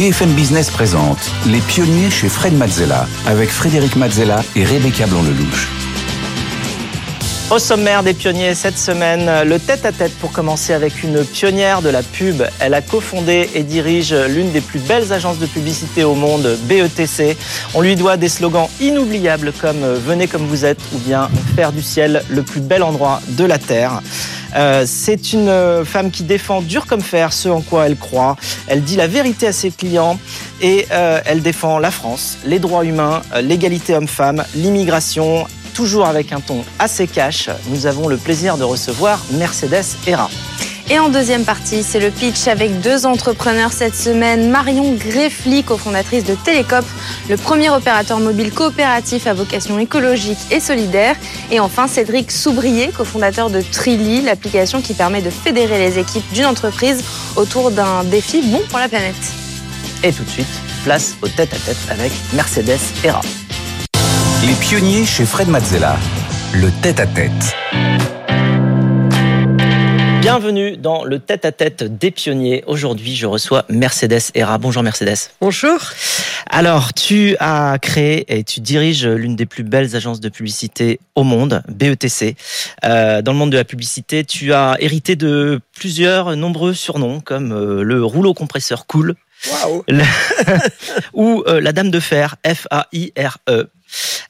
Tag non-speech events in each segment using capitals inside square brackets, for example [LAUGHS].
BFM Business présente Les pionniers chez Fred Mazzella avec Frédéric Mazzella et Rebecca Blanc-Lelouch. Au sommaire des pionniers cette semaine, le tête-à-tête pour commencer avec une pionnière de la pub. Elle a cofondé et dirige l'une des plus belles agences de publicité au monde, BETC. On lui doit des slogans inoubliables comme Venez comme vous êtes ou bien Faire du ciel le plus bel endroit de la Terre. Euh, c'est une femme qui défend dur comme fer ce en quoi elle croit. Elle dit la vérité à ses clients et euh, elle défend la France, les droits humains, euh, l'égalité homme-femme, l'immigration toujours avec un ton assez cash, nous avons le plaisir de recevoir Mercedes Hera. Et en deuxième partie, c'est le pitch avec deux entrepreneurs cette semaine. Marion Greffly, cofondatrice de Télécop, le premier opérateur mobile coopératif à vocation écologique et solidaire. Et enfin, Cédric Soubrier, cofondateur de Trilly, l'application qui permet de fédérer les équipes d'une entreprise autour d'un défi bon pour la planète. Et tout de suite, place au tête-à-tête avec Mercedes Hera. Les pionniers chez Fred Mazzella. Le tête-à-tête. Bienvenue dans le tête-à-tête des pionniers. Aujourd'hui, je reçois Mercedes Hera. Bonjour Mercedes. Bonjour. Alors, tu as créé et tu diriges l'une des plus belles agences de publicité au monde, BETC. Euh, dans le monde de la publicité, tu as hérité de plusieurs nombreux surnoms comme euh, le rouleau compresseur cool. Wow. [LAUGHS] ou euh, la dame de fer, F-A-I-R-E.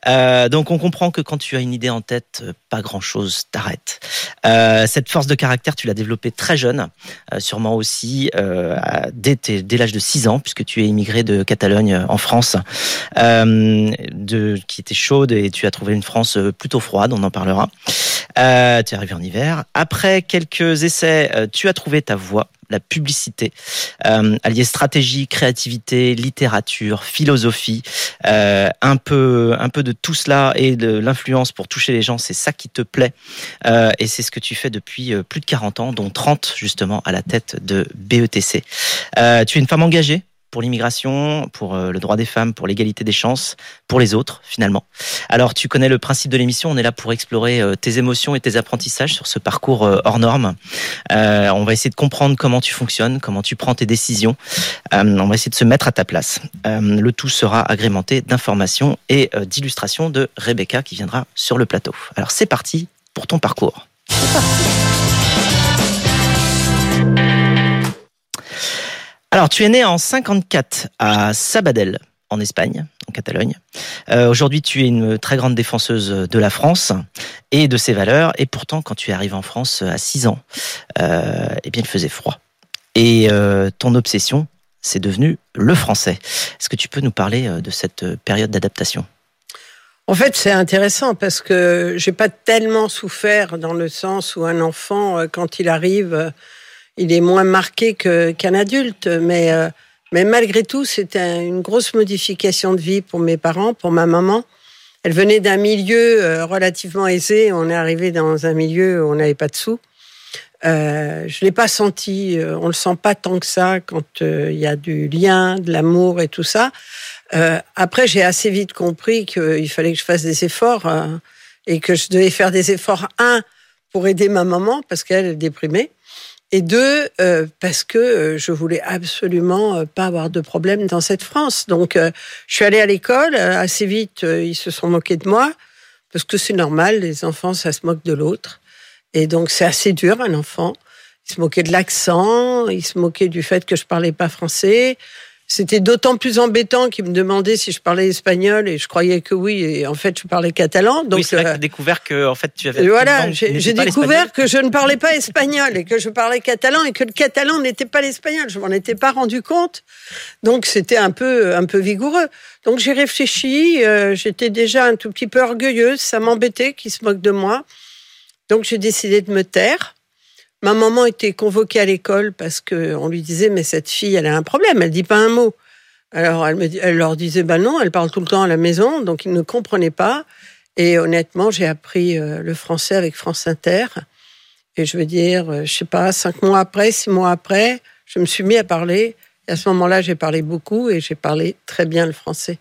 Euh, donc on comprend que quand tu as une idée en tête, euh, pas grand-chose t'arrête. Euh, cette force de caractère, tu l'as développée très jeune, sûrement aussi dès, l'âge de 6 ans, puisque tu es immigré de Catalogne en France, qui était chaude et tu as trouvé une France plutôt froide, on en parlera. tu es arrivé en hiver. Après quelques essais, tu as trouvé ta voie la publicité, euh, allier stratégie, créativité, littérature, philosophie, euh, un peu, un peu de tout cela et de l'influence pour toucher les gens, c'est ça qui te plaît euh, et c'est ce que tu fais depuis euh, plus de 40 ans, dont 30 justement à la tête de BETC. Tu es une femme engagée? Pour l'immigration, pour euh, le droit des femmes, pour l'égalité des chances, pour les autres finalement. Alors tu connais le principe de l'émission, on est là pour explorer euh, tes émotions et tes apprentissages sur ce parcours euh, hors norme. on va essayer de comprendre comment tu fonctionnes, comment tu prends tes décisions. on va essayer de se mettre à ta place. le tout sera agrémenté d'informations et d'illustrations de Rebecca qui viendra sur le plateau. Alors c'est parti pour ton parcours. C'est [LAUGHS] parti. Alors, tu es né en 54 à Sabadell, en Espagne, en Catalogne. Euh, Aujourd'hui, tu es une très grande défenseuse de la France et de ses valeurs. Et pourtant, quand tu es arrivé en France à 6 ans, euh, eh bien, il faisait froid. Et euh, ton obsession, c'est devenu le français. Est-ce que tu peux nous parler euh, de cette période d'adaptation? En fait, c'est intéressant parce que j'ai pas tellement souffert dans le sens où un enfant, euh, quand il arrive il est moins marqué qu'un adulte, mais, euh, mais malgré tout, c'était une grosse modification de vie pour mes parents, pour ma maman. Elle venait d'un milieu euh, relativement aisé. On est arrivé dans un milieu où on n'avait pas de sous. Euh, je l'ai pas senti. Euh, on le sent pas tant que ça quand il y a du lien, de l'amour et tout ça. après, j'ai assez vite compris qu'il fallait que je fasse des efforts et que je devais faire des efforts un pour aider ma maman parce qu'elle est déprimée et deux, euh, parce que euh, je voulais absolument euh, pas avoir de problème dans cette France. Donc, je suis allée à l'école. Assez vite, ils se sont moqués de moi, parce que c'est normal, les enfants, ça se moque de l'autre. Et donc, c'est assez dur, un enfant. Ils se moquaient de l'accent, ils se moquaient du fait que je parlais pas français. C'était d'autant plus embêtant qu'ils me demandaient si je parlais espagnol et je croyais que oui et en fait je parlais catalan. Donc oui, c'est euh, découvert que en fait tu avais. Voilà, j'ai découvert que je ne parlais pas espagnol et que je parlais catalan et que le catalan n'était pas l'espagnol. Je m'en étais pas rendu compte. Donc c'était un peu un peu vigoureux. Donc j'ai réfléchi. Euh, J'étais déjà un tout petit peu orgueilleuse. Ça m'embêtait qu'ils se moquent de moi. Donc j'ai décidé de me taire. Ma maman était convoquée à l'école parce que on lui disait mais cette fille elle a un problème, elle dit pas un mot. Alors elle me elle leur disait bah non, elle parle tout le temps à la maison, donc ils ne comprenaient pas. Et honnêtement, j'ai appris euh, le français avec France Inter. Et je veux dire, euh, je sais pas, cinq mois après, six mois après, je me suis mis à parler. Et à ce moment-là, j'ai parlé beaucoup et j'ai parlé très bien le français.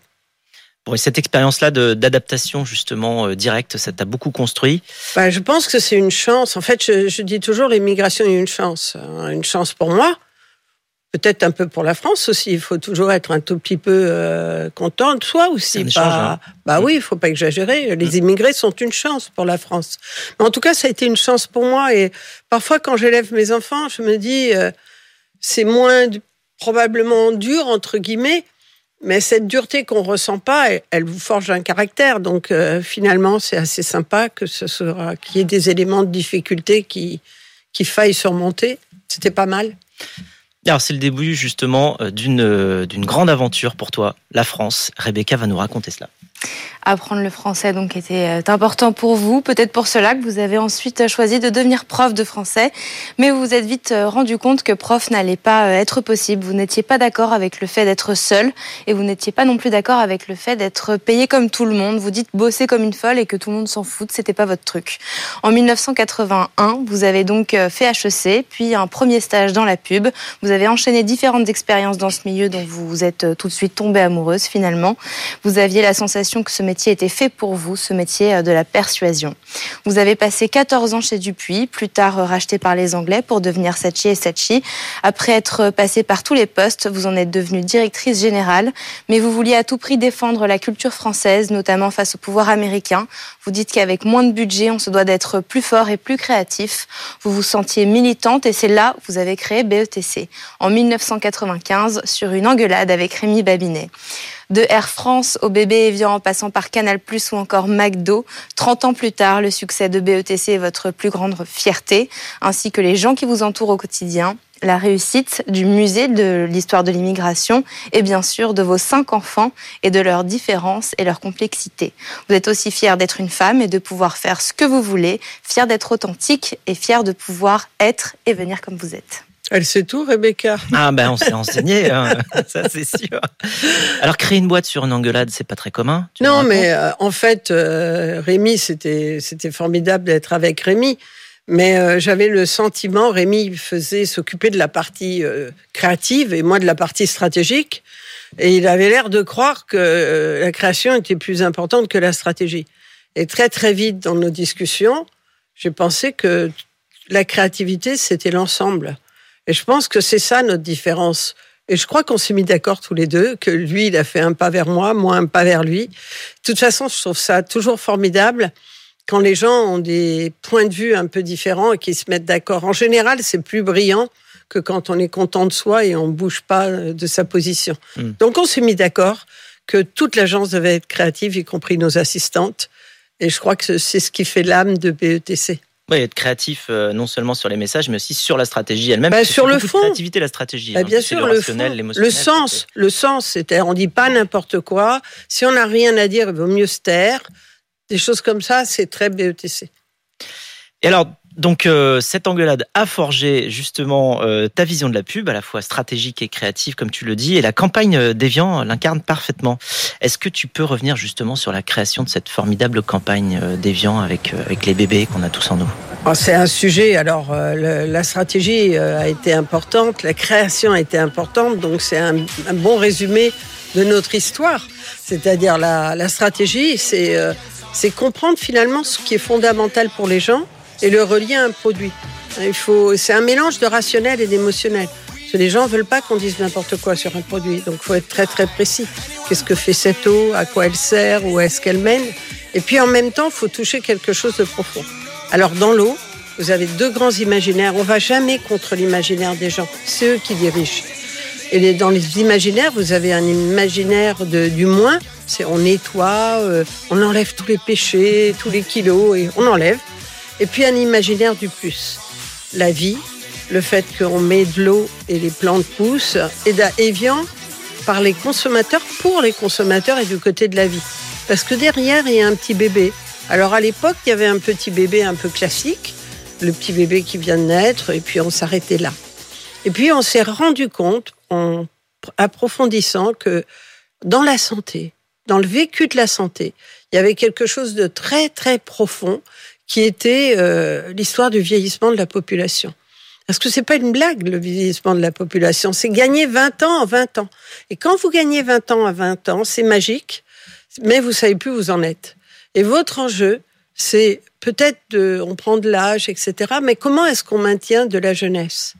Bon, et cette expérience-là d'adaptation justement euh, directe, ça t'a beaucoup construit? Bah, Je pense que c'est une chance. En fait, je, je dis toujours l'immigration est une chance. Hein, une chance pour moi, peut-être un peu pour la France aussi. Il faut toujours être un tout petit peu euh, content de soi aussi. Pas... Hein. Bah mm. oui, il faut pas exagérer. Les mm. immigrés sont une chance pour la France. Mais en tout cas, ça a été une chance pour moi. Et parfois, quand j'élève mes enfants, je me dis, euh, c'est moins probablement dur entre guillemets. Mais cette dureté qu'on ressent pas, elle, vous forge un caractère. Donc euh, finalement, c'est assez sympa que ce sera qu'il y ait des éléments de difficulté qui qui faillent surmonter. C'était pas mal. Alors c'est le début justement euh, d'une euh, d'une grande aventure pour toi, la France. Rebecca va nous raconter cela apprendre le français donc était euh, important pour vous. Peut-être pour cela que vous avez ensuite choisi de devenir prof de français, mais vous vous êtes vite euh, rendu compte que prof n'allait pas euh, être possible. Vous n'étiez pas d'accord avec le fait d'être seul et vous n'étiez pas non plus d'accord avec le fait d'être payé comme tout le monde. Vous dites bosser comme une folle et que tout le monde s'en fout, c'était pas votre truc. En 1981, vous avez donc fait HEC, puis un premier stage dans la pub. Vous avez enchaîné différentes expériences dans ce milieu dont vous êtes tout de suite tombée amoureuse finalement. Vous aviez la sensation que ce métier était fait pour vous, ce métier euh, de la persuasion. Vous avez passé 14 ans chez Dupuis, plus tard euh, racheté par les Anglais pour devenir Sachi et Sachi. Après être passé par tous les postes, vous en êtes devenue directrice générale, mais vous vouliez à tout prix défendre la culture française, notamment face au pouvoir américain. Vous dites qu'avec moins de budget, on se doit d'être plus fort et plus créatif. Vous vous sentiez militante et c'est là que vous avez créé BETC en 1995 sur une engueulade avec Rémi Babinet de Air France au bébé Evian en passant par Canal ou encore McDo. 30 ans plus tard, le succès de BETC est votre plus grande fierté, ainsi que les gens qui vous entourent au quotidien la réussite du musée de l'histoire de l'immigration et bien sûr de vos cinq enfants et de leurs différences et leur complexité. Vous êtes aussi fier d'être une femme et de pouvoir faire ce que vous voulez, fier d'être authentique et fier de pouvoir être et venir comme vous êtes. Elle sait tout, Rebecca. Ah ben on s'est enseigné, [LAUGHS] hein. ça c'est sûr. Alors créer une boîte sur une engueulade, c'est pas très commun. non, mais euh, en fait, euh, Rémi, c'était c'était formidable d'être avec Rémi. Mais euh, j'avais le sentiment, Rémi faisait s'occuper de la partie créative et moi de la partie stratégique. Et il avait l'air de croire que la création était plus importante que la stratégie. Et très très vite dans nos discussions, j'ai pensé que la créativité, c'était l'ensemble. Et je pense que c'est ça notre différence. Et je crois qu'on s'est mis d'accord tous les deux, que lui, il a fait un pas vers moi, moi un pas vers lui. De toute façon, je trouve ça toujours formidable quand les gens ont des points de vue un peu différents et qu'ils se mettent d'accord. En général, c'est plus brillant que quand on est content de soi et on bouge pas de sa position. Hmm. Donc on s'est mis d'accord que toute l'agence devait être créative, y compris nos assistantes. Et je crois que c'est ce qui fait l'âme de BETC. Oui, être créatif euh, non seulement sur les messages, mais aussi sur la stratégie elle-même. Bah, sur le fond. La créativité, la stratégie. Bah, hein, bien sûr, le, fond, le sens, le sens, c'est on dit pas n'importe quoi. Si on n'a rien à dire, il vaut mieux se taire. Des choses comme ça, c'est très BETC. Et alors, donc euh, cette engueulade a forgé justement euh, ta vision de la pub, à la fois stratégique et créative, comme tu le dis, et la campagne euh, d'Evian l'incarne parfaitement. Est-ce que tu peux revenir justement sur la création de cette formidable campagne d'Evian avec, les bébés qu'on a tous en nous? Oh, C'est un sujet, alors la stratégie a été importante, la création a été importante, donc c'est un, bon résumé de notre histoire. C'est-à-dire la, stratégie, c'est comprendre finalement ce qui est fondamental pour les gens et le relier à un produit. Il faut, c'est un mélange de rationnel et d'émotionnel. Les gens veulent pas qu'on dise n'importe quoi sur un produit. Donc, il faut être très, très précis. Qu'est-ce que fait cette eau? À quoi elle sert? Où est-ce qu'elle mène? Et puis, en même temps, il faut toucher quelque chose de profond. Alors, dans l'eau, vous avez deux grands imaginaires. On va jamais contre l'imaginaire des gens. C'est eux qui dirigent. Et dans les imaginaires, vous avez un imaginaire de, du moins. C'est on nettoie, euh, on enlève tous les péchés, tous les kilos, et on enlève. Et puis un imaginaire du plus. La vie, le fait qu'on met de l'eau et les plantes poussent, et Evian par les consommateurs, pour les consommateurs et du côté de la vie. Parce que derrière, il y a un petit bébé. Alors à l'époque, il y avait un petit bébé un peu classique, le petit bébé qui vient de naître, et puis on s'arrêtait là. Et puis on s'est rendu compte, en approfondissant, que dans la santé, dans le vécu de la santé, il y avait quelque chose de très très profond qui était euh, l'histoire du vieillissement de la population. Parce que c'est pas une blague, le vieillissement de la population. C'est gagner 20 ans en 20 ans. Et quand vous gagnez 20 ans à 20 ans, c'est magique, mais vous savez plus où vous en êtes. Et votre enjeu, c'est peut-être de, on prend de l'âge, etc. Mais comment est-ce qu'on maintient de la jeunesse?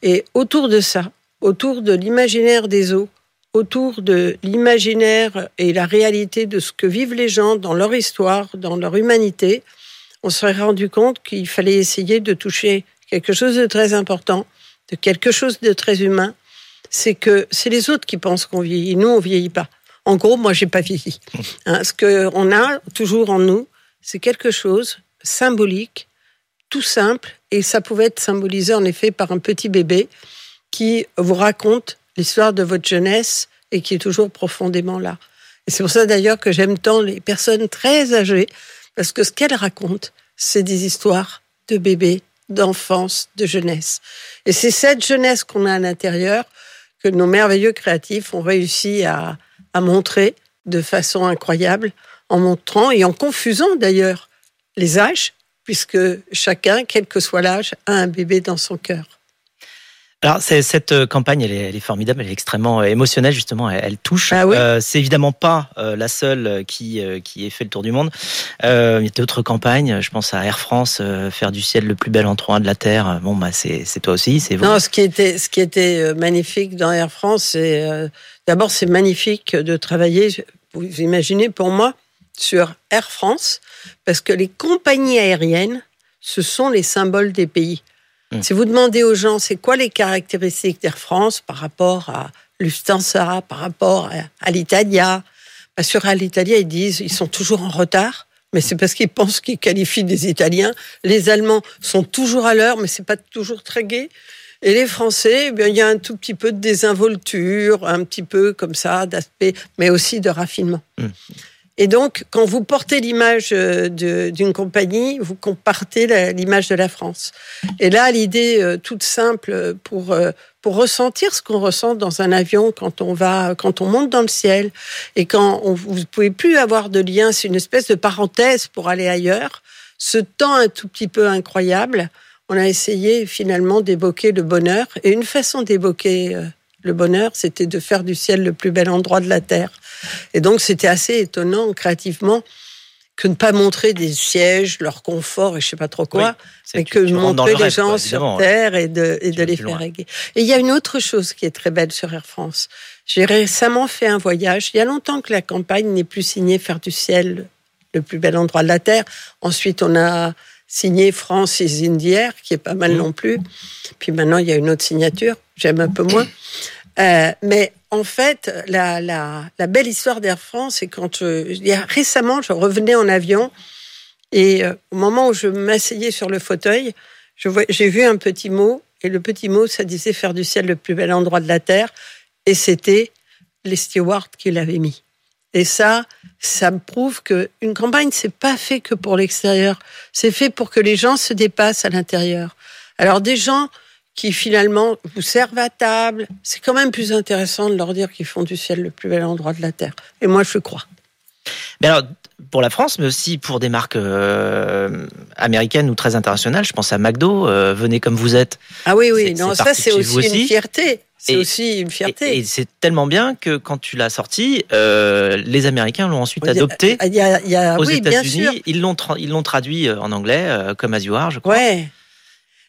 Et autour de ça, autour de l'imaginaire des eaux, autour de l'imaginaire et la réalité de ce que vivent les gens dans leur histoire, dans leur humanité, on se serait rendu compte qu'il fallait essayer de toucher quelque chose de très important, de quelque chose de très humain. C'est que c'est les autres qui pensent qu'on vieillit. Nous, on vieillit pas. En gros, moi, j'ai pas vieilli. [LAUGHS] Hein, ce qu'on a toujours en nous, c'est quelque chose symbolique, tout simple, et ça pouvait être symbolisé en effet par un petit bébé qui vous raconte l'histoire de votre jeunesse et qui est toujours profondément là. Et c'est pour ça d'ailleurs que j'aime tant les personnes très âgées, parce que ce qu'elles racontent, c'est des histoires de bébés, d'enfance, de jeunesse. Et c'est cette jeunesse qu'on a à l'intérieur que nos merveilleux créatifs ont réussi à, à montrer de façon incroyable, en montrant et en confusant d'ailleurs les âges, puisque chacun, quel que soit l'âge, a un bébé dans son cœur. Alors cette euh, campagne, elle est, formidable, elle est extrêmement euh, émotionnelle justement, elle, touche. Ah oui euh, c'est évidemment pas la seule qui qui ait fait le tour du monde. il y a d'autres campagnes, je pense à Air France, faire du ciel le plus bel endroit de la terre. Bon bah c'est c'est toi aussi, c'est vous. Non, ce qui était ce qui était magnifique dans Air France, c'est d'abord c'est magnifique de travailler. Vous imaginez pour moi sur Air France, parce que les compagnies aériennes, ce sont les symboles des pays. Hmm. Si vous demandez aux gens, c'est quoi les caractéristiques d'Air France par rapport à Lufthansa, par rapport à, l'Italia? Bah, Sur l'Italia, ils disent ils sont toujours en retard. Mais c'est parce qu'ils pensent qu'ils qualifient des Italiens. Les Allemands sont toujours à l'heure, mais c'est pas toujours très gai. Et les Français, eh il y a un tout petit peu de désinvolture, un petit peu comme ça d'aspect, mais aussi de raffinement. Hmm. Et donc, quand vous portez l'image euh, d'une compagnie, vous compartez l'image de la France. Et là, l'idée euh, toute simple pour euh, pour ressentir ce qu'on ressent dans un avion quand on va, quand on monte dans le ciel et quand on, vous pouvez plus avoir de lien, c'est une espèce de parenthèse pour aller ailleurs. Ce temps un tout petit peu incroyable, on a essayé finalement d'évoquer le bonheur et une façon d'évoquer le bonheur, c'était de faire du ciel le plus bel endroit de la terre. Et donc, c'était assez étonnant créativement que ne pas montrer des sièges, leur confort et je sais pas trop quoi, mais que montrer les gens sur Terre et de, et de les faire régler. Et il y a une autre chose qui est très belle sur Air France. J'ai récemment fait un voyage. Il y a longtemps que la campagne n'est plus signée Faire du ciel le plus bel endroit de la Terre. Ensuite, on a signé France is Indière, qui est pas mal mmh. non plus. Puis maintenant, il y a une autre signature. J'aime un peu moins. Euh, mais en fait, la, la, la belle histoire d'Air France, c'est quand euh, il y a, récemment, je revenais en avion et euh, au moment où je m'asseyais sur le fauteuil, j'ai vu un petit mot et le petit mot, ça disait faire du ciel le plus bel endroit de la terre et c'était les stewards qui l'avaient mis. Et ça, ça me prouve que une campagne, c'est pas fait que pour l'extérieur, c'est fait pour que les gens se dépassent à l'intérieur. Alors des gens qui finalement vous servent à table. C'est quand même plus intéressant de leur dire qu'ils font du ciel le plus bel endroit de la Terre. Et moi, je crois. Mais alors, pour la France, mais aussi pour des marques euh, américaines ou très internationales, je pense à McDo, euh, venez comme vous êtes. Ah oui, oui, non, ça c'est aussi, une fierté. C'est aussi une fierté. Et, c'est tellement bien que quand tu l'as sorti, euh, les Américains l'ont ensuite adopté il y a, il y a, aux oui, États-Unis. Ils l'ont ils l'ont traduit en anglais comme As You Are, je crois. Ouais.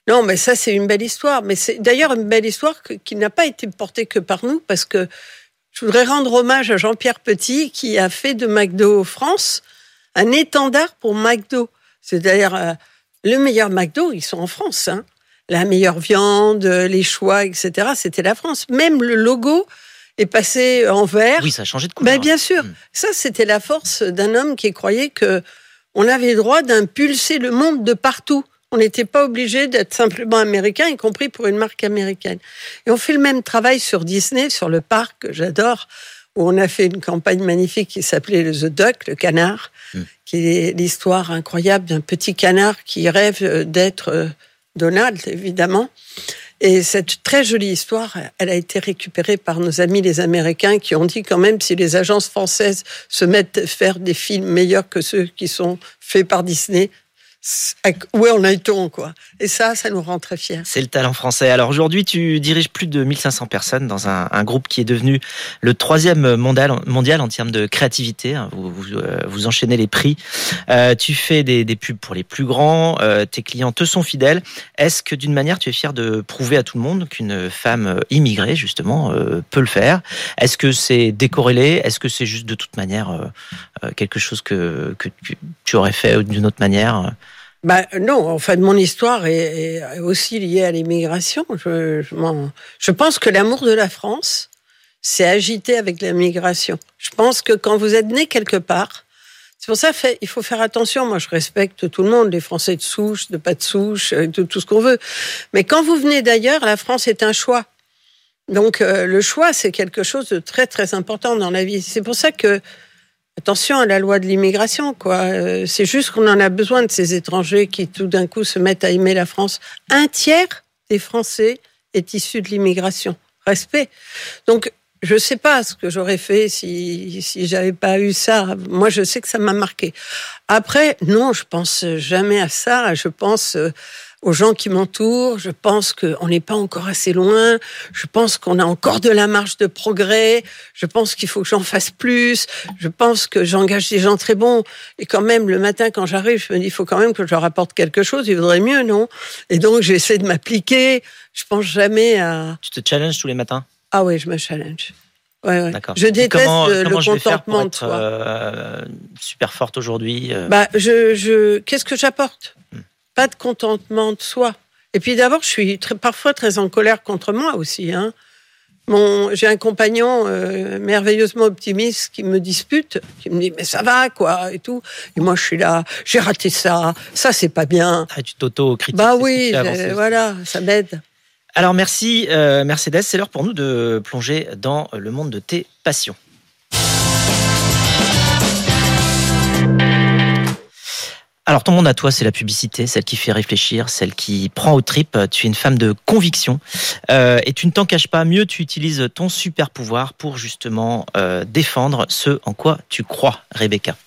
Non, mais ça, c'est une belle histoire. Mais c'est d'ailleurs une belle histoire qui n'a pas été portée que par nous, parce que je voudrais rendre hommage à Jean-Pierre Petit, qui a fait de McDo France un étendard pour McDo. C'est d'ailleurs euh, le meilleur McDo, ils sont en France. Hein. La meilleure viande, les choix, etc. C'était la France. Même le logo est passé en vert. Oui, ça a changé de couleur. Ben, bien sûr. Hmm. Ça, c'était la force d'un homme qui croyait que on avait le droit d'impulser le monde de partout. On n'était pas obligé d'être simplement américain, y compris pour une marque américaine. Et on fait le même travail sur Disney, sur le parc que j'adore, où on a fait une campagne magnifique qui s'appelait le The Duck, le canard, hmm. qui est l'histoire incroyable d'un petit canard qui rêve d'être euh, Donald, évidemment. Et cette très jolie histoire, elle a été récupérée par nos amis les Américains qui ont dit quand même si les agences françaises se mettent à faire des films meilleurs que ceux qui sont faits par Disney, où en est-on quoi Et ça, ça nous rend très fiers. C'est le talent français. Alors aujourd'hui, tu diriges plus de 1500 personnes dans un, groupe qui est devenu le troisième mondial, mondial en termes de créativité. Hein. Vous, euh, vous enchaînez les prix. Euh, tu fais des, pubs pour les plus grands. Euh, tes clients te sont fidèles. Est-ce que d'une manière, tu es fier de prouver à tout le monde qu'une femme immigrée, justement, peut le faire? Est-ce que c'est décorrélé? Est-ce que c'est juste de toute manière quelque chose que tu aurais fait d'une autre manière? Bah, non, en fait, mon histoire est, aussi liée à l'immigration. Je, je, je, pense que l'amour de la France s'est agité avec l'immigration. Je pense que quand vous êtes né quelque part, c'est pour ça fait, il faut faire attention. Moi, je respecte tout le monde, les Français de souche, de pas de souche, euh, de tout ce qu'on veut. Mais quand vous venez d'ailleurs, la France est un choix. Donc, euh, le choix, c'est quelque chose de très, très important dans la vie. C'est pour ça que attention à la loi de l'immigration, quoi. Euh, c'est juste qu'on en a besoin de ces étrangers qui tout d'un coup se mettent à aimer la France. Un tiers des Français est issu de l'immigration. Respect. Donc, je sais pas ce que j'aurais fait si si j'avais pas eu ça. Moi, je sais que ça m'a marqué. Après, non, je pense jamais à ça. Je pense euh, aux gens qui m'entourent. Je pense qu'on n'est pas encore assez loin. Je pense qu'on a encore de la marge de progrès. Je pense qu'il faut que j'en fasse plus. Je pense que j'engage des gens très bons. Et quand même, le matin, quand j'arrive, je me dis, il faut quand même que je leur apporte quelque chose. Il vaudrait mieux, non? Et donc, j'essaie de m'appliquer. Je pense jamais à... Tu te challenges tous les matins? Ah oui, je me challenge. Ouais, ouais. Je déteste comment, le comment contentement de soi. Euh, super forte aujourd'hui. Euh... Bah, je, je, qu'est-ce que j'apporte? Hmm pas de contentement de soi. Et puis d'abord, je suis très, parfois très en colère contre moi aussi. Hein. Mon, j'ai un compagnon euh, merveilleusement optimiste qui me dispute, qui me dit mais ça va quoi et tout. Et moi je suis là, j'ai raté ça, ça c'est pas bien. Ah, tu t'auto-critiques. Bah oui, euh, voilà, ça m'aide. Alors merci euh, Mercedes, c'est l'heure pour nous de plonger dans le monde de tes passions. Alors ton monde à toi, c'est la publicité, celle qui fait réfléchir, celle qui prend au trip. Tu es une femme de conviction euh, et tu ne t'en caches pas. Mieux, tu utilises ton super pouvoir pour justement euh, défendre ce en quoi tu crois, Rebecca.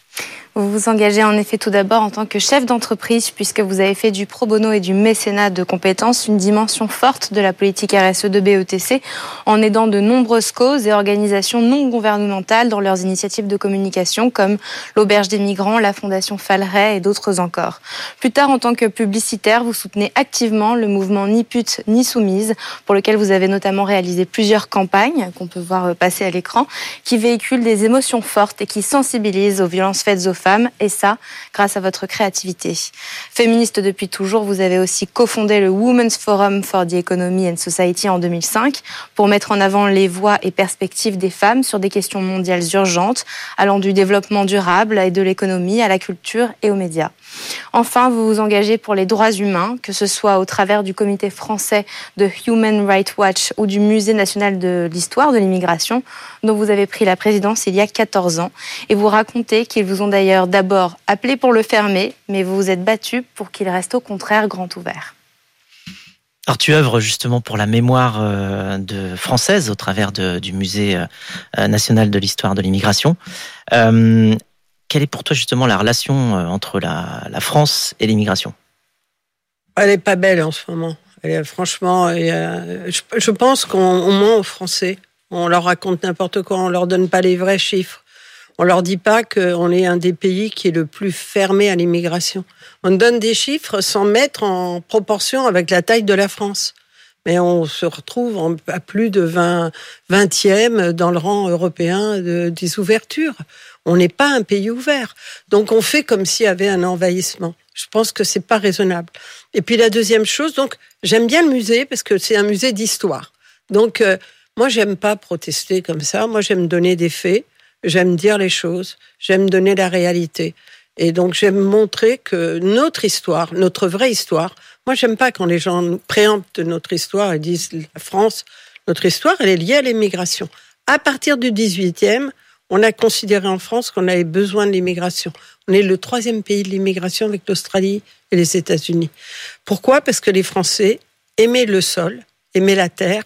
Vous vous engagez en effet tout d'abord en tant que chef d'entreprise puisque vous avez fait du pro bono et du mécénat de compétences une dimension forte de la politique RSE de BETC en aidant de nombreuses causes et organisations non gouvernementales dans leurs initiatives de communication comme l'Auberge des migrants, la Fondation Falray et d'autres encore. Plus tard, en tant que publicitaire, vous soutenez activement le mouvement Ni pute ni soumise pour lequel vous avez notamment réalisé plusieurs campagnes qu'on peut voir passer à l'écran qui véhiculent des émotions fortes et qui sensibilisent aux violences faites aux femmes, et ça, grâce à votre créativité. Féministe depuis toujours, vous avez aussi cofondé le Women's Forum for the Economy and Society en 2005 pour mettre en avant les voix et perspectives des femmes sur des questions mondiales urgentes, allant du développement durable et de l'économie à la culture et aux médias. Enfin, vous vous engagez pour les droits humains, que ce soit au travers du comité français de Human Rights Watch ou du Musée national de l'histoire de l'immigration, dont vous avez pris la présidence il y a 14 ans. Et vous racontez qu'ils vous ont d'ailleurs d'abord appelé pour le fermer, mais vous vous êtes battu pour qu'il reste au contraire grand ouvert. Alors tu œuvres justement pour la mémoire euh, de française au travers de, du musée euh, national de l'histoire de l'immigration. Euh, quelle est pour toi justement la relation euh, entre la, la France et l'immigration? Elle est pas belle en ce moment. Elle est, franchement, je, je, pense qu'on ment aux Français. On leur raconte n'importe quoi, on leur donne pas les vrais chiffres. On leur dit pas qu'on est un des pays qui est le plus fermé à l'immigration. On donne des chiffres sans mettre en proportion avec la taille de la France. Mais on se retrouve à plus de 20, 20e dans le rang européen de, des ouvertures. On n'est pas un pays ouvert. Donc on fait comme s'il y avait un envahissement. Je pense que c'est pas raisonnable. Et puis la deuxième chose, donc j'aime bien le musée parce que c'est un musée d'histoire. Donc euh, moi j'aime pas protester comme ça. Moi j'aime donner des faits. J'aime dire les choses. J'aime donner la réalité. Et donc j'aime montrer que notre histoire, notre vraie histoire. Moi j'aime pas quand les gens préemptent notre histoire et disent la France. Notre histoire, elle est liée à l'immigration. À partir du 18e, on a considéré en France qu'on avait besoin de l'immigration. On est le troisième pays de l'immigration avec l'Australie et les États-Unis. Pourquoi? Parce que les Français aimaient le sol, aimaient la terre.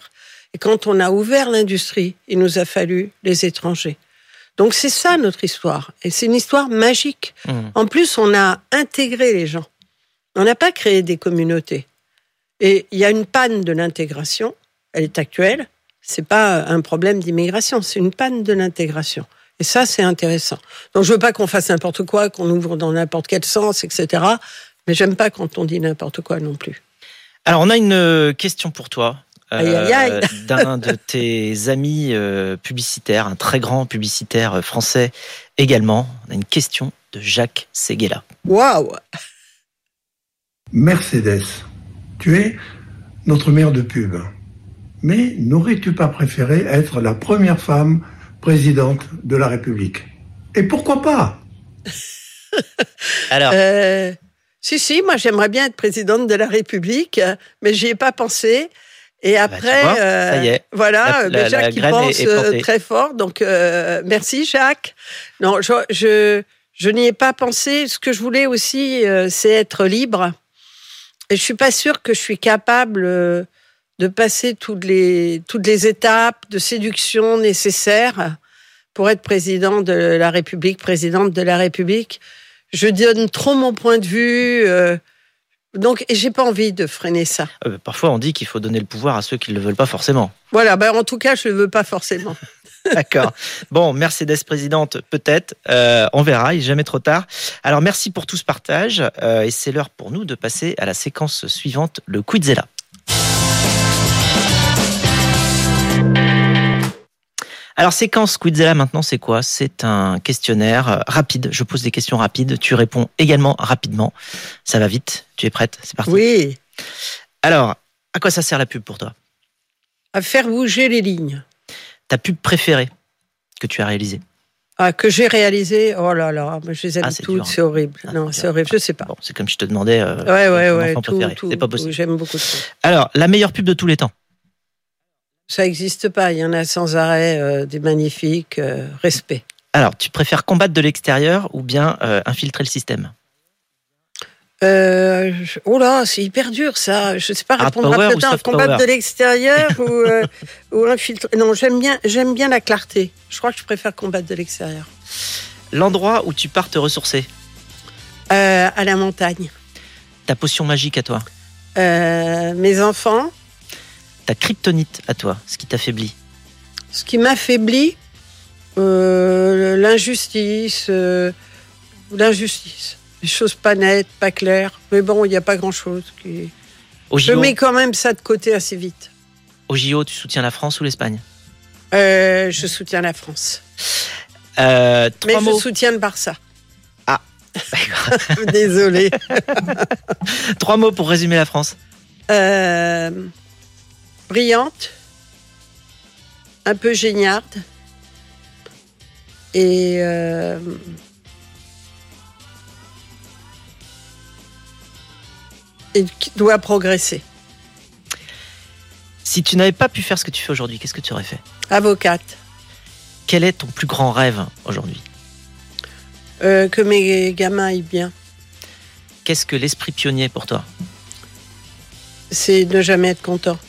Et quand on a ouvert l'industrie, il nous a fallu les étrangers. Donc c'est ça notre histoire. Et c'est une histoire magique. Mmh. En plus, on a intégré les gens. On n'a pas créé des communautés. Et il y a une panne de l'intégration, elle est actuelle. C'est pas un problème d'immigration, c'est une panne de l'intégration. Et ça, c'est intéressant. Donc, je veux pas qu'on fasse n'importe quoi, qu'on ouvre dans n'importe quel sens, etc. Mais j'aime pas quand on dit n'importe quoi non plus. Alors, on a une euh, question pour toi. Aïe, aïe, aïe. euh, [LAUGHS] d'un de tes amis euh, publicitaires, un très grand publicitaire euh, français également. On a une question de Jacques Seguela. Waouh Mercedes, tu es notre mère de pub. Mais n'aurais-tu pas préféré être la première femme présidente de la République? Et pourquoi pas? [LAUGHS] Alors, Euh, Si, si, moi j'aimerais bien être présidente de la République, euh, mais j'y ai pas pensé. Et bah, après, vois, euh, ça y est. voilà, La- euh, la- mais Jacques la qui pense est- est euh, très fort, donc euh, merci Jacques. Non, je, je, je n'y ai pas pensé. Ce que je voulais aussi, euh, c'est être libre. Et je suis pas sûre que je suis capable euh, de passer toutes les, toutes les étapes de séduction nécessaires pour être président de la République, présidente de la République. Je donne trop mon point de vue. Donc, j'ai pas envie de freiner ça. euh, parfois on dit qu'il faut donner le pouvoir à ceux qui ne le veulent pas forcément. Voilà, ben en tout cas, je le veux pas forcément. [LAUGHS] D'accord. Bon, Mercedes présidente, peut-être. Euh, on verra, il est jamais trop tard. Alors, merci pour tout ce partage. euh, et c'est l'heure pour nous de passer à la séquence suivante, le Quizella. Alors, séquence Quizella maintenant, c'est quoi? C'est un questionnaire euh, rapide. Je pose des questions rapides. Tu réponds également rapidement. Ça va vite. Tu es prête? C'est parti. Oui, Alors, à quoi ça sert la pub pour toi? À faire bouger les lignes. Ta pub préférée que tu as réalisée? Ah, que j'ai réalisé, oh là là, je les aime Ah, c'est toutes, hein. c'est horrible. Ah, non, c'est horrible, je sais pas. Bon, c'est comme je te demandais. euh, Ouais, ouais, ouais, tout, C'est pas possible. J'aime beaucoup de. Alors, la meilleure pub de tous les temps. Ça n'existe pas, il y en a sans arrêt euh, des magnifiques. euh, respect. Alors, tu préfères combattre de l'extérieur ou bien euh, infiltrer le système? Oh là, c'est hyper dur ça. Je sais pas répondre à peut-être combattre de l'extérieur ou, ou infiltrer. Non, j'aime bien, j'aime bien la clarté. Je crois que je préfère combattre de l'extérieur. L'endroit où tu pars te ressourcer? À la montagne. Ta potion magique à toi? Mes enfants, Ta kryptonite à toi. Ce qui t'affaiblit. ce qui m'affaiblit, euh, l'injustice, euh, l'injustice. Les choses pas nettes, pas claires. Mais bon, il n'y a pas grand-chose. Qui... Au Je JO, mets quand même ça de côté assez vite. au JO, tu soutiens la France ou l'Espagne? Euh, je soutiens la France. Euh, Mais Trois je mots. soutiens le Barça. D'accord. [LAUGHS] Désolée. [LAUGHS] Trois mots pour résumer la France. Euh, brillante, un peu géniarde. Et euh, et qui doit progresser. Si tu n'avais pas pu faire ce que tu fais aujourd'hui, qu'est-ce que tu aurais fait? Avocate, Quel est ton plus grand rêve aujourd'hui? Euh, que mes gamins aillent bien, Qu'est-ce que l'esprit pionnier pour toi? C'est ne jamais être content.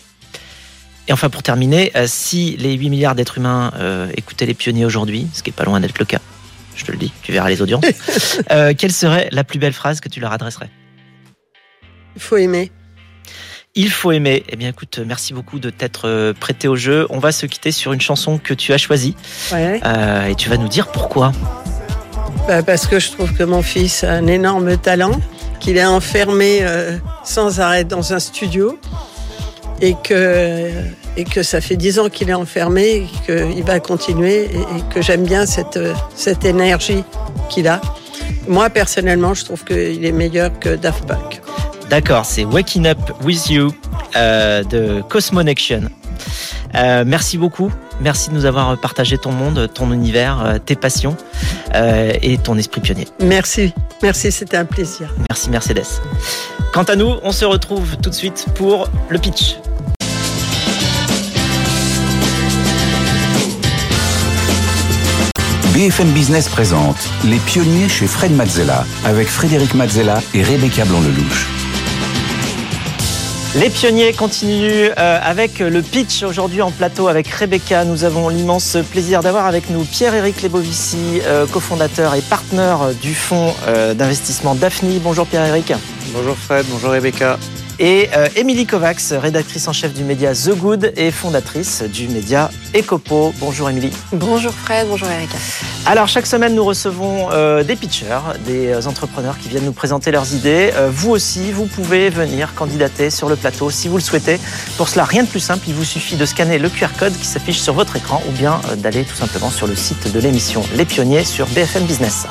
Et enfin, pour terminer, euh, si les 8 milliards d'êtres humains euh, écoutaient les pionniers aujourd'hui, ce qui est pas loin d'être le cas, je te le dis, tu verras les audiences, [LAUGHS] euh, quelle serait la plus belle phrase que tu leur adresserais? Il faut aimer. Il faut aimer. Eh bien, écoute, merci beaucoup de t'être prêté au jeu. On va se quitter sur une chanson que tu as choisie Ouais. euh, et tu vas nous dire pourquoi. Bah, parce que je trouve que mon fils a un énorme talent, qu'il est enfermé euh, sans arrêt dans un studio et que, et que ça fait dix ans qu'il est enfermé qu'il va continuer et, et que j'aime bien cette, cette énergie qu'il a. Moi, personnellement, je trouve qu'il est meilleur que Daft Punk. D'accord, c'est Waking Up With You euh, de Cosmonection. Euh, merci beaucoup. Merci de nous avoir partagé ton monde, ton univers, euh, tes passions euh, et ton esprit pionnier. Merci. Merci, c'était un plaisir. Merci Mercedes. Quant à nous, on se retrouve tout de suite pour le pitch. BFM Business présente Les pionniers chez Fred Mazzella avec Frédéric Mazzella et Rebecca Blanc-Lelouch. Les pionniers continuent euh, avec le pitch aujourd'hui en plateau avec Rebecca. Nous avons l'immense plaisir d'avoir avec nous Pierre-Éric Lebovici, euh, cofondateur et partenaire du fonds euh, d'investissement Daphne. Bonjour Pierre-Éric. Bonjour Fred, bonjour Rebecca. Et euh, Émilie Kovacs, rédactrice en chef du média The Good et fondatrice du média Ecopo. Bonjour Émilie. Bonjour Fred, bonjour Erika. Alors chaque semaine nous recevons euh, des pitchers, des euh, entrepreneurs qui viennent nous présenter leurs idées. Euh, vous aussi, vous pouvez venir candidater sur le plateau si vous le souhaitez. Pour cela, rien de plus simple, il vous suffit de scanner le QR code qui s'affiche sur votre écran ou bien euh, d'aller tout simplement sur le site de l'émission Les Pionniers sur BFM Business.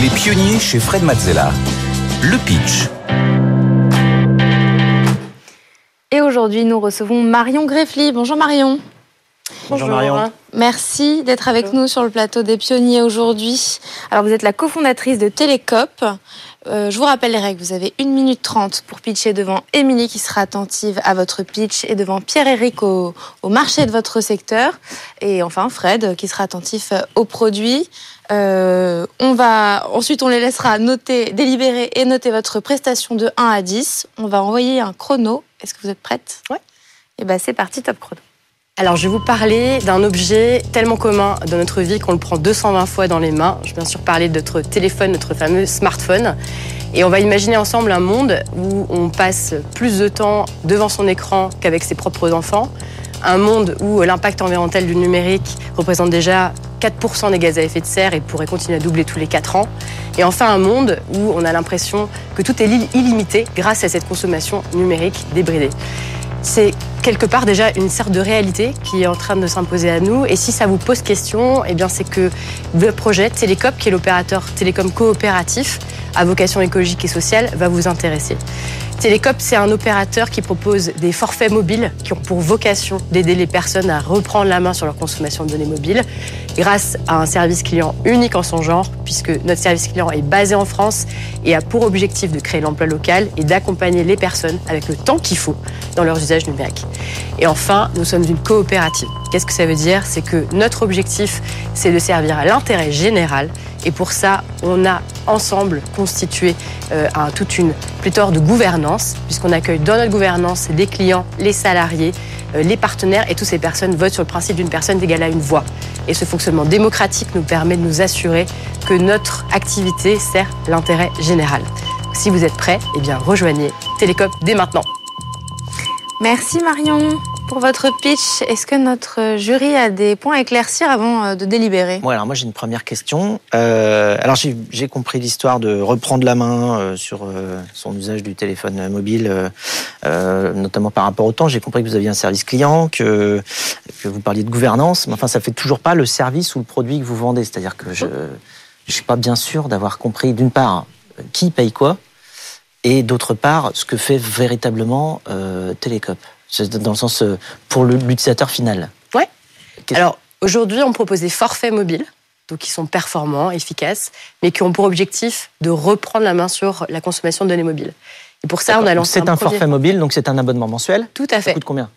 Les pionniers chez Fred Mazzella. Le pitch. Aujourd'hui, nous recevons Marion Greffly. Bonjour Marion. Bonjour Marion. Merci d'être avec nous sur le plateau des pionniers aujourd'hui. Alors vous êtes la cofondatrice de Télécop. Euh, je vous rappelle les règles. Vous avez 1 minute 30 pour pitcher devant Émilie qui sera attentive à votre pitch et devant Pierre-Éric au, au marché de votre secteur. Et enfin Fred qui sera attentif aux produits. Euh, on va, ensuite, on les laissera noter, délibérer et noter votre prestation de 1 à 10. On va envoyer un chrono. Est-ce que vous êtes prête? Ouais. Et ben c'est parti, top chrono. Alors, je vais vous parler d'un objet tellement commun dans notre vie qu'on le prend 220 fois dans les mains. Je vais bien sûr parler de notre téléphone, notre fameux smartphone. Et on va imaginer ensemble un monde où on passe plus de temps devant son écran qu'avec ses propres enfants. Un monde où l'impact environnemental du numérique représente déjà 4% des gaz à effet de serre et pourrait continuer à doubler tous les 4 ans. Et enfin, un monde où on a l'impression que tout est illimité grâce à cette consommation numérique débridée. C'est quelque part déjà une sorte de réalité qui est en train de s'imposer à nous. Et si ça vous pose question, eh c'est que le projet Télécop, qui est l'opérateur télécom coopératif à vocation écologique et sociale, va vous intéresser. Télécop, c'est un opérateur qui propose des forfaits mobiles qui ont pour vocation d'aider les personnes à reprendre la main sur leur consommation de données mobiles grâce à un service client unique en son genre, puisque notre service client est basé en France et a pour objectif de créer l'emploi local et d'accompagner les personnes avec le temps qu'il faut dans leurs usages numériques. Et enfin, nous sommes une coopérative. Qu'est-ce que ça veut dire? C'est que notre objectif, c'est de servir à l'intérêt général. Et pour ça, on a ensemble constitué euh, un, toute une pléthore de gouvernance, puisqu'on accueille dans notre gouvernance les clients, les salariés, euh, les partenaires, et toutes ces personnes votent sur le principe d'une personne égale à une voix. Et ce fonctionnement démocratique nous permet de nous assurer que notre activité sert l'intérêt général. Si vous êtes prêts, eh bien rejoignez Télécop dès maintenant. Merci Marion pour votre pitch. Est-ce que notre jury a des points à éclaircir avant euh, de délibérer? Alors moi j'ai une première question. Euh, alors j'ai compris l'histoire de reprendre la main euh, sur son usage du téléphone mobile, notamment par rapport au temps. J'ai compris que vous aviez un service client, que, vous parliez de gouvernance, mais enfin ça fait toujours pas le service ou le produit que vous vendez. C'est-à-dire que je je suis pas bien sûr d'avoir compris d'une part qui paye quoi et d'autre part ce que fait véritablement Télécop. Dans le sens euh, pour l'utilisateur final. Ouais. Alors aujourd'hui, on propose des forfaits mobiles, donc qui sont performants, efficaces, mais qui ont pour objectif de reprendre la main sur la consommation de données mobiles. Et pour ça, on a lancé C'est un, forfait mobile, donc c'est un abonnement mensuel. Tout à Ça fait. coûte combien?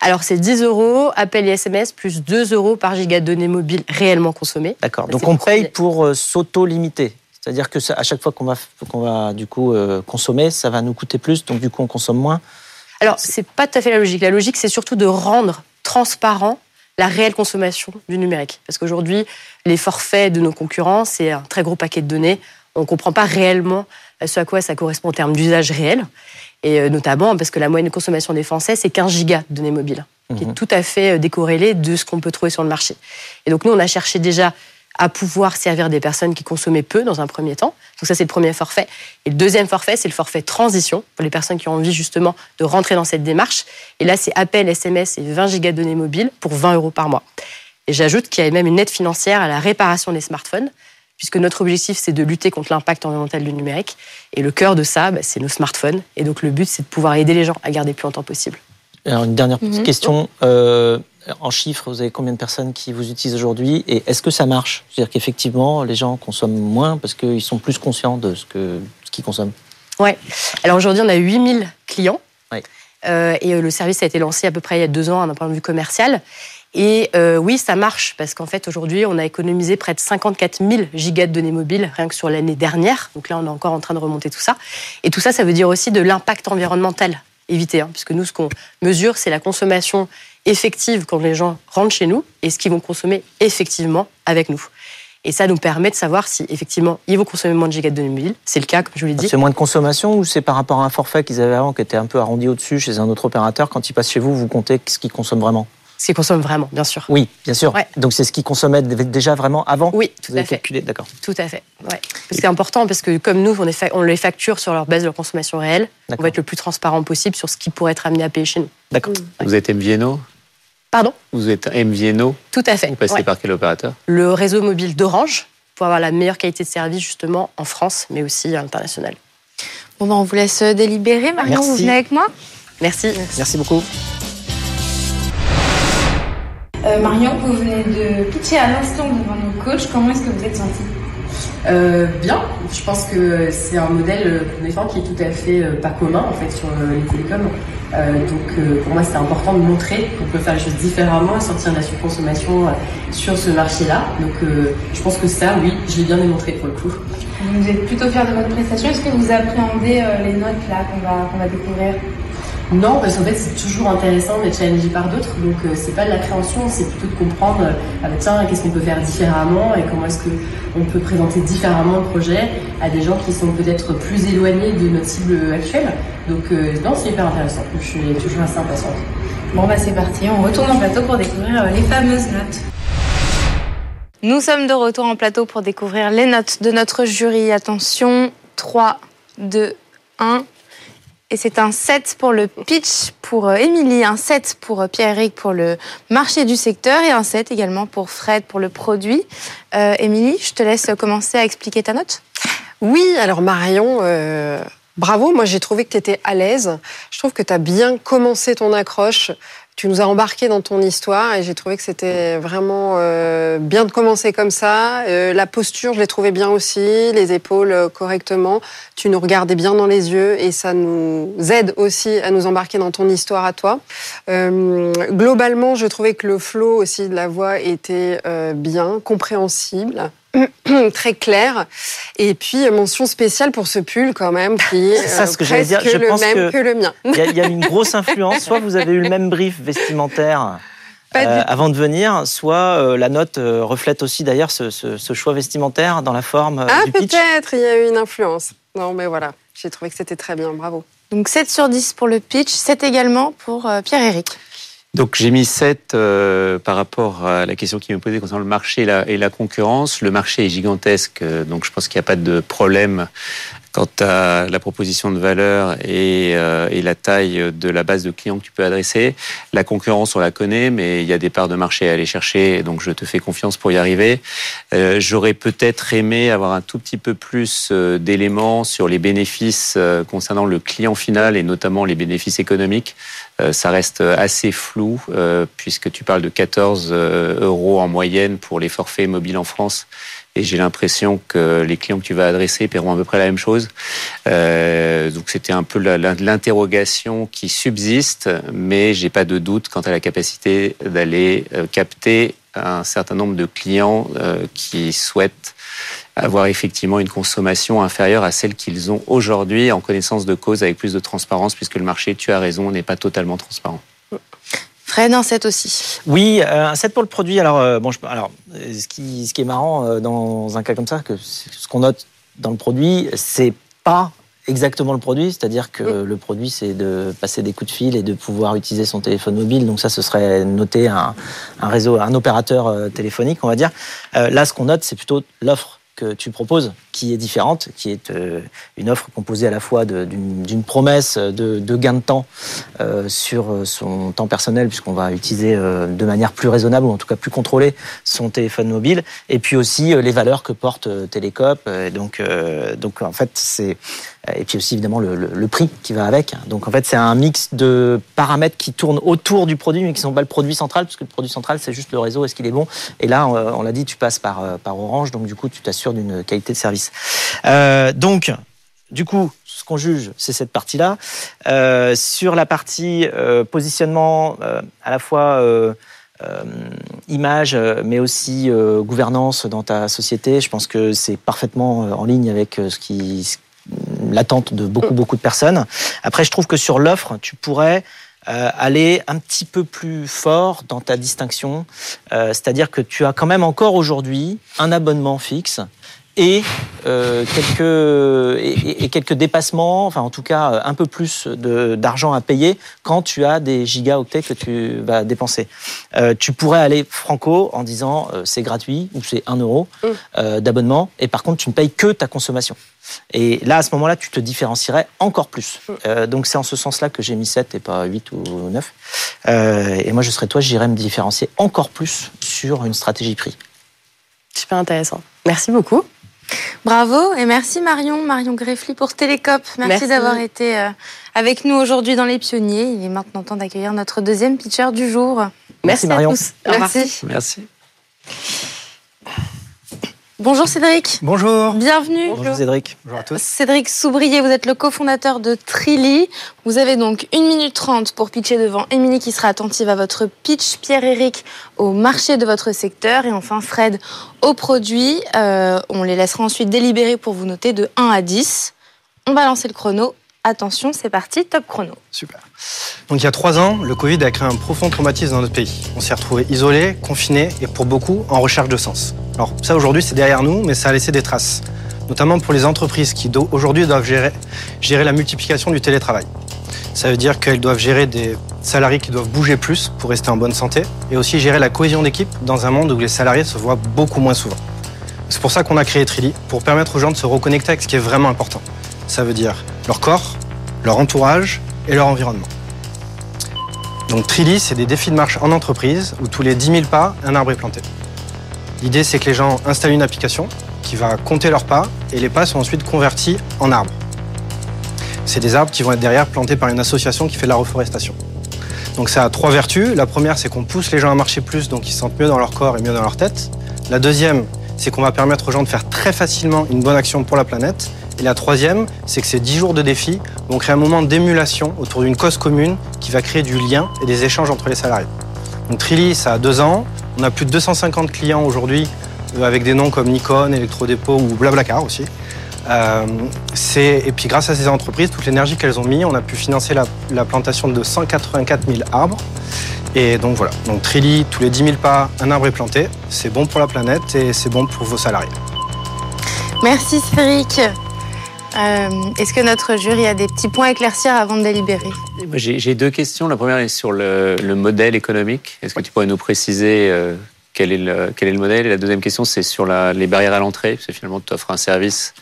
Alors c'est 10 euros, appel et SMS, plus 2 euros par giga de données mobiles réellement consommées. D'accord. Donc on paye pour euh, s'auto-limiter. C'est-à-dire que ça- à chaque fois qu'on va, qu'on va du coup euh, consommer, ça va nous coûter plus, donc du coup on consomme moins. Alors c'est pas tout à fait la logique. La logique, c'est surtout de rendre transparent la réelle consommation du numérique. Parce qu'aujourd'hui, les forfaits de nos concurrents, c'est un très gros paquet de données. On ne comprend pas réellement ce à quoi ça correspond en termes d'usage réel. Et euh, notamment parce que la moyenne de consommation des Français, c'est 15 gigas de données mobiles, qui Mhm. est tout à fait euh, décorrélé de ce qu'on peut trouver sur le marché. Et donc nous, on a cherché déjà à pouvoir servir des personnes qui consommaient peu dans un premier temps. Donc ça, c'est le premier forfait. Et le deuxième forfait, c'est le forfait transition pour les personnes qui ont envie justement de rentrer dans cette démarche. Et là, c'est appel, SMS et 20 gigas de données mobiles pour 20 euros par mois. Et j'ajoute qu'il y a même une aide financière à la réparation des smartphones, puisque notre objectif, c'est de lutter contre l'impact environnemental du numérique. Et le cœur de ça, bah, c'est nos smartphones. Et donc le but, c'est de pouvoir aider les gens à garder plus longtemps possible. Alors une dernière petite Mhm. question. Euh, en chiffres, vous avez combien de personnes qui vous utilisent aujourd'hui et est-ce que ça marche? C'est-à-dire qu'effectivement, les gens consomment moins parce qu'ils sont plus conscients de ce qu'ils consomment. Ouais. Alors aujourd'hui, on a 8000 clients. Ouais. Euh, et euh, le service a été lancé à peu près il y a deux ans d'un point de vue commercial. Et euh, oui, ça marche parce qu'en fait, aujourd'hui, on a économisé près de 54 000 gigas de données mobiles rien que sur l'année dernière. Donc là, on est encore en train de remonter tout ça. Et tout ça, ça veut dire aussi de l'impact environnemental évité. Hein, puisque nous, ce qu'on mesure, c'est la consommation effective quand les gens rentrent chez nous et ce qu'ils vont consommer effectivement avec nous. Et ça nous permet de savoir si effectivement ils vont consommer moins de gigas de données mobiles. C'est le cas, comme je vous l'ai dit. C'est moins de consommation ou c'est par rapport à un forfait qu'ils avaient avant qui était un peu arrondi au-dessus chez un autre opérateur? Quand ils passent chez vous, vous comptez ce qu'ils consomment vraiment? Ce qu'ils consomment vraiment, bien sûr. Oui, bien sûr. Ouais. Donc c'est ce qu'ils consommaient déjà vraiment avant? Oui, tout Vous à avez fait. calculé, d'accord. Tout à fait. Ouais. C'est important parce que comme nous, on, est fa- on les facture sur leur base de leur consommation réelle, on va être le plus transparent possible sur ce qui pourrait être amené à payer chez nous. D'accord. Vous êtes MVNO Pardon Vous êtes MVNO Tout à fait. Vous passez Ouais. par quel opérateur Le réseau mobile d'Orange pour avoir la meilleure qualité de service justement en France, mais aussi à l'international. Bon, ben, on vous laisse délibérer. Marion, Merci. vous venez avec moi Merci. Merci beaucoup. Euh, Marion, vous venez de pitcher à l'instant devant nos coachs. Comment est-ce que vous êtes sentie? Euh, bien, je pense que c'est un modèle euh, qu'on défend qui est tout à fait euh, pas commun en fait sur euh, les télécoms. Euh, donc euh, pour moi c'est important de montrer qu'on peut faire les choses différemment et sortir de la surconsommation euh, sur ce marché-là. Donc euh, je pense que ça, oui, je l'ai bien démontré pour le coup. Vous êtes plutôt fière de votre prestation. Est-ce que vous appréhendez euh, les notes là qu'on va, qu'on va découvrir? Non, parce qu'en fait c'est toujours intéressant d'être challengé par d'autres. Donc euh, c'est pas de la création, c'est plutôt de comprendre euh, ah bah tiens qu'est-ce qu'on peut faire différemment et comment est-ce que on peut présenter différemment le projet à des gens qui sont peut-être plus éloignés de notre cible actuelle. Donc euh, non, c'est hyper intéressant. Je suis toujours assez impatiente. Bon, bah c'est parti. On retourne en plateau pour découvrir euh, les fameuses notes. Nous sommes de retour en plateau pour découvrir les notes de notre jury. Attention, 3, 2, 1. Et c'est un 7 pour le pitch pour euh, Émilie, un 7 pour euh, Pierre-Éric pour le marché du secteur et un 7 également pour Fred pour le produit. Euh, Émilie, je te laisse commencer à expliquer ta note. Oui, alors Marion, bravo. Moi, j'ai trouvé que tu étais à l'aise. Je trouve que tu as bien commencé ton accroche. Tu nous as embarqués dans ton histoire et j'ai trouvé que c'était vraiment euh, bien de commencer comme ça. Euh, la posture, je l'ai trouvé bien aussi, les épaules euh, correctement. Tu nous regardais bien dans les yeux et ça nous aide aussi à nous embarquer dans ton histoire à toi. Globalement, je trouvais que le flow aussi de la voix était bien, compréhensible. [CLEARS THROAT] très clair et puis mention spéciale pour ce pull quand même qui [LAUGHS] est C'est ça, euh, ce que j'allais dire. presque Je le pense même que- que... le mien Il y, y a une [LAUGHS] grosse influence. Soit vous avez eu le même brief vestimentaire euh, avant de venir, soit euh, la note euh, reflète aussi d'ailleurs ce, ce- ce choix vestimentaire dans la forme euh, ah du pitch. peut-être il y a eu une influence non mais voilà j'ai trouvé que c'était très bien bravo Donc 7 sur 10 pour le pitch, 7 également pour euh, Pierre-Éric. Donc j'ai mis 7 euh, par rapport à la question qui me posait concernant le marché et la, concurrence. Le marché est gigantesque, euh, donc je pense qu'il n'y a pas de problème quant à la proposition de valeur et, euh, la taille de la base de clients que tu peux adresser. La concurrence, on la connaît, mais il y a des parts de marché à aller chercher, donc je te fais confiance pour y arriver. Euh, J'aurais peut-être aimé avoir un tout petit peu plus euh, d'éléments sur les bénéfices concernant le client final et notamment les bénéfices économiques. Euh, ça reste assez flou euh, puisque tu parles de 14 euh, euros en moyenne pour les forfaits mobiles en France. Et j'ai l'impression que les clients que tu vas adresser paieront à peu près la même chose. Euh, donc c'était un peu l'interrogation qui subsiste, mais j'ai pas de doute quant à la capacité d'aller euh, capter un certain nombre de clients euh, qui souhaitent avoir effectivement une consommation inférieure à celle qu'ils ont aujourd'hui en connaissance de cause avec plus de transparence puisque le marché, tu as raison, n'est pas totalement transparent. Fred, un 7 aussi. Oui, euh, un 7 pour le produit. Alors, euh, bon, je, alors euh, ce, qui, ce qui est marrant dans un cas comme ça, que ce qu'on note dans le produit, c'est pas exactement le produit, c'est-à-dire que le produit, c'est de passer des coups de fil et de pouvoir utiliser son téléphone mobile. Donc ça, ce serait noter un, un réseau, un opérateur téléphonique, on va dire. Euh, là, ce qu'on note, c'est plutôt l'offre que tu proposes, qui est différente, qui est euh, une offre composée à la fois d'une promesse de, de gain de temps euh, sur son temps personnel, puisqu'on va utiliser euh, de manière plus raisonnable, ou en tout cas plus contrôlée, son téléphone mobile, et puis aussi euh, les valeurs que porte euh, Télécop. Euh, donc, donc en fait, c'est et puis aussi évidemment le, prix qui va avec. Donc en fait, c'est un mix de paramètres qui tournent autour du produit, mais qui ne sont pas le produit central, puisque le produit central, c'est juste le réseau, est-ce qu'il est bon? Et là, on, l'a dit, tu passes par, euh, par Orange, donc du coup, tu t'assures d'une qualité de service. Euh, donc, du coup, ce qu'on juge, c'est cette partie-là. Euh, sur la partie positionnement, à la fois image, mais aussi gouvernance dans ta société, je pense que c'est parfaitement en ligne avec ce qui l'attente de beaucoup beaucoup de personnes. Après, je trouve que sur l'offre, tu pourrais euh, aller un petit peu plus fort dans ta distinction. Euh, C'est-à-dire que tu as quand même encore aujourd'hui un abonnement fixe et, euh, quelques, et, et quelques dépassements, enfin en tout cas euh, un peu plus d'argent à payer quand tu as des gigaoctets que tu vas dépenser. Euh, tu pourrais aller franco en disant euh, c'est gratuit ou c'est 1 euro Mm. d'abonnement et par contre tu ne payes que ta consommation. Et là à ce moment-là tu te différencierais encore plus. Euh, donc c'est en ce sens-là que j'ai mis 7 et pas 8 ou 9. Euh, et moi je serais toi, j'irais me différencier encore plus sur une stratégie prix. Super intéressant. Merci beaucoup. Bravo et merci Marion, Marion Greffly pour Télécop. Merci, Merci. d'avoir été euh, avec nous aujourd'hui dans Les Pionniers. Il est maintenant temps d'accueillir notre deuxième pitcher du jour. Merci, Merci, Marion. à tous. Merci. Bonjour Cédric. Bonjour. Bienvenue. Bonjour Cédric. Bonjour à tous. Cédric Soubrier, vous êtes le cofondateur de Trilly. Vous avez donc 1 minute 30 pour pitcher devant Émilie qui sera attentive à votre pitch, Pierre-Éric au marché de votre secteur et enfin Fred au produit. Euh, on les laissera ensuite délibérer pour vous noter de 1 à 10. On va lancer le chrono. Attention, c'est parti, top chrono. Super. Donc il y a trois ans, le Covid a créé un profond traumatisme dans notre pays. On s'est retrouvés isolés, confinés et pour beaucoup en recherche de sens. Alors ça aujourd'hui c'est derrière nous, mais ça a laissé des traces. Notamment pour les entreprises qui aujourd'hui doivent gérer, gérer la multiplication du télétravail. Ça veut dire qu'elles doivent gérer des salariés qui doivent bouger plus pour rester en bonne santé et aussi gérer la cohésion d'équipe dans un monde où les salariés se voient beaucoup moins souvent. C'est pour ça qu'on a créé Trilly, pour permettre aux gens de se reconnecter avec ce qui est vraiment important. Ça veut dire leur corps, leur entourage et leur environnement. Donc Trilly, c'est des défis de marche en entreprise où tous les 10 000 pas, un arbre est planté. L'idée, c'est que les gens installent une application qui va compter leurs pas et les pas sont ensuite convertis en arbres. C'est des arbres qui vont être derrière plantés par une association qui fait de la reforestation. Donc ça a trois vertus. La première, c'est qu'on pousse les gens à marcher plus, donc ils se sentent mieux dans leur corps et mieux dans leur tête. La deuxième, c'est qu'on va permettre aux gens de faire très facilement une bonne action pour la planète. Et la troisième, c'est que ces 10 jours de défi vont créer un moment d'émulation autour d'une cause commune qui va créer du lien et des échanges entre les salariés. Donc Trilly, ça a deux ans. On a plus de 250 clients aujourd'hui euh, avec des noms comme Nikon, Electrodépôt ou Blablacar aussi. Euh, et puis grâce à ces entreprises, toute l'énergie qu'elles ont mis, on a pu financer la, la plantation de 184 000 arbres. Et donc voilà, donc Trilly, tous les 10 000 pas, un arbre est planté. C'est bon pour la planète et c'est bon pour vos salariés. Merci Cédric. Euh, Est-ce que notre jury a des petits points à éclaircir avant de délibérer J'ai deux questions. La première est sur le, le modèle économique. Est-ce que tu pourrais nous préciser euh, quel, est le, modèle? Et la deuxième question, c'est sur les barrières à l'entrée. Parce finalement, tu offres un service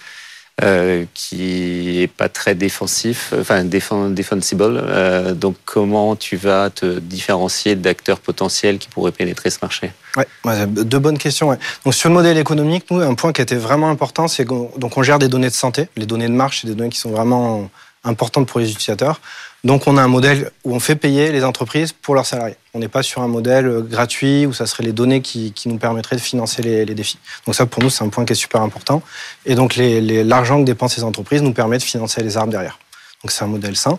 euh, qui est pas très défensif, enfin defensible. Euh, donc, comment tu vas te différencier d'acteurs potentiels qui pourraient pénétrer ce marché? Ouais, deux bonnes questions. Donc sur le modèle économique, nous, un point qui était vraiment important, c'est qu'on donc on gère des données de santé. Les données de marche, c'est des données qui sont vraiment importantes pour les utilisateurs. Donc on a un modèle où on fait payer les entreprises pour leurs salariés. On n'est pas sur un modèle euh, gratuit où ça serait les données qui, qui nous permettraient de financer les, les défis. Donc ça, pour nous, c'est un point qui est super important. Et donc l'argent que dépensent les entreprises nous permet de financer les arbres derrière. Donc c'est un modèle sain.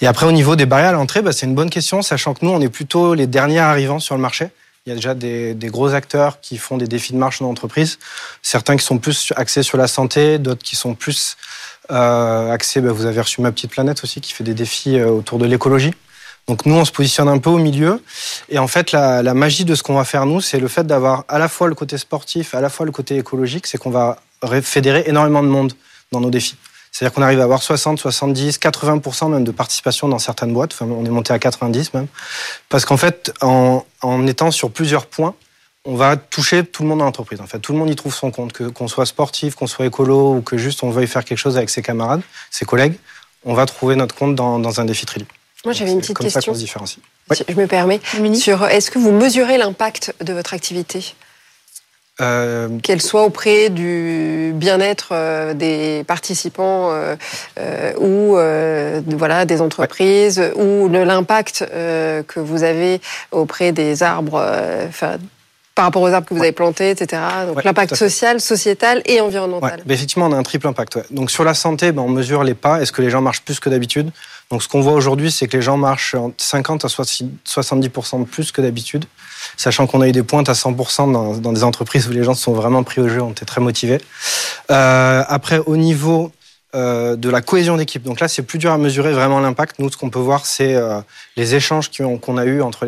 Et après, au niveau des barrières à l'entrée, bah, c'est une bonne question, sachant que nous, on est plutôt les derniers arrivants sur le marché. Il y a déjà des, des gros acteurs qui font des défis de marche dans l'entreprise. Certains qui sont plus axés sur la santé, d'autres qui sont plus euh, axés. bah, vous avez reçu Ma Petite Planète aussi, qui fait des défis euh, autour de l'écologie. Donc nous, on se positionne un peu au milieu. Et en fait, la, magie de ce qu'on va faire, nous, c'est le fait d'avoir à la fois le côté sportif, à la fois le côté écologique. C'est qu'on va fédérer énormément de monde dans nos défis. C'est-à-dire qu'on arrive à avoir 60, 70, 80% même de participation dans certaines boîtes. Enfin, on est monté à 90 même. Parce qu'en fait, en étant sur plusieurs points, on va toucher tout le monde dans l'entreprise. En fait, tout le monde y trouve son compte, que qu'on soit sportif, qu'on soit écolo ou que juste on veuille faire quelque chose avec ses camarades, ses collègues. On va trouver notre compte dans, dans un défi Trilly. Moi, j'avais une petite comme ça question. qu'on se différencie. Oui. Si Je me permets. Sur est-ce que vous mesurez l'impact de votre activité, Euh, qu'elle soit auprès du bien-être euh, des participants euh, euh, ou euh, de- voilà des entreprises ou de l'impact euh, que vous avez auprès des arbres, euh, enfin, par rapport aux arbres que vous avez plantés, etc. Donc Ouais, l'impact social, sociétal et environnemental. effectivement, on a un triple impact. ouais. Donc sur la santé, ben, on mesure les pas. Est-ce que les gens marchent plus que d'habitude? Donc ce qu'on voit aujourd'hui, c'est que les gens marchent entre 50 à 70% de plus que d'habitude, sachant qu'on a eu des pointes à 100% dans, dans des entreprises où les gens se sont vraiment pris au jeu, ont été très motivés. Euh, après, au niveau euh, de la cohésion d'équipe. Donc là, c'est plus dur à mesurer vraiment l'impact. Nous, ce qu'on peut voir, c'est euh, les échanges qu'on a eu entre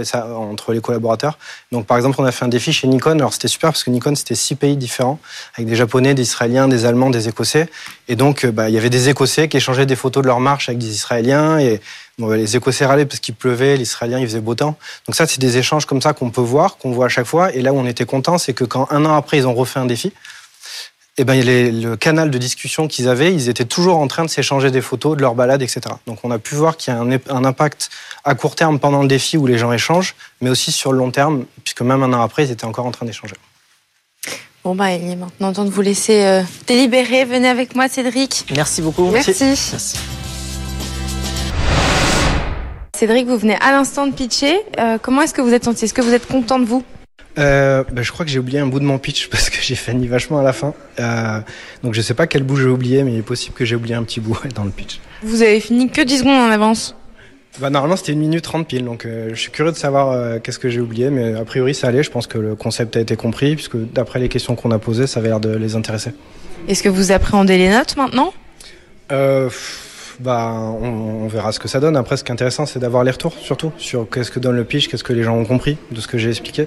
les, collaborateurs. Donc, par exemple, on a fait un défi chez Nikon. Alors, c'était super parce que Nikon, c'était six pays différents, avec des Japonais, des Israéliens, des Allemands, des Écossais. Et donc, euh, bah, il y avait des Écossais qui échangeaient des photos de leur marche avec des Israéliens. Et bah, les Écossais râlaient parce qu'il pleuvait, les Israéliens, il faisait beau temps. Donc ça, c'est des échanges comme ça qu'on peut voir, qu'on voit à chaque fois. Et là où on était content, c'est que quand un an après, ils ont refait un défi, eh ben, le canal de discussion qu'ils avaient, ils étaient toujours en train de s'échanger des photos de leur balade, etc. Donc on a pu voir qu'il y a un, impact à court terme pendant le défi où les gens échangent, mais aussi sur le long terme, puisque même un an après, ils étaient encore en train d'échanger. Bon, bah, il est maintenant temps de vous laisser euh, délibérer. Venez avec moi, Cédric. Merci beaucoup. Merci. Cédric, vous venez à l'instant de pitcher. Euh, comment est-ce que vous êtes senti? Est-ce que vous êtes content de vous? Euh, bah, je crois que j'ai oublié un bout de mon pitch [LAUGHS] parce que j'ai fini vachement à la fin. Euh, donc je sais pas quel bout j'ai oublié, mais il est possible que j'ai oublié un petit bout [LAUGHS] dans le pitch. Vous avez fini que 10 secondes en avance bah, Normalement c'était une minute 30 pile, donc euh, je suis curieux de savoir qu'est-ce que j'ai oublié, mais a priori ça allait, je pense que le concept a été compris, puisque d'après les questions qu'on a posées, ça avait l'air de les intéresser. Est-ce que vous appréhendez les notes maintenant? Euh, bah, on, on, verra ce que ça donne. Après, ce qui est intéressant, c'est d'avoir les retours, surtout, sur qu'est-ce que donne le pitch, qu'est-ce que les gens ont compris de ce que j'ai expliqué.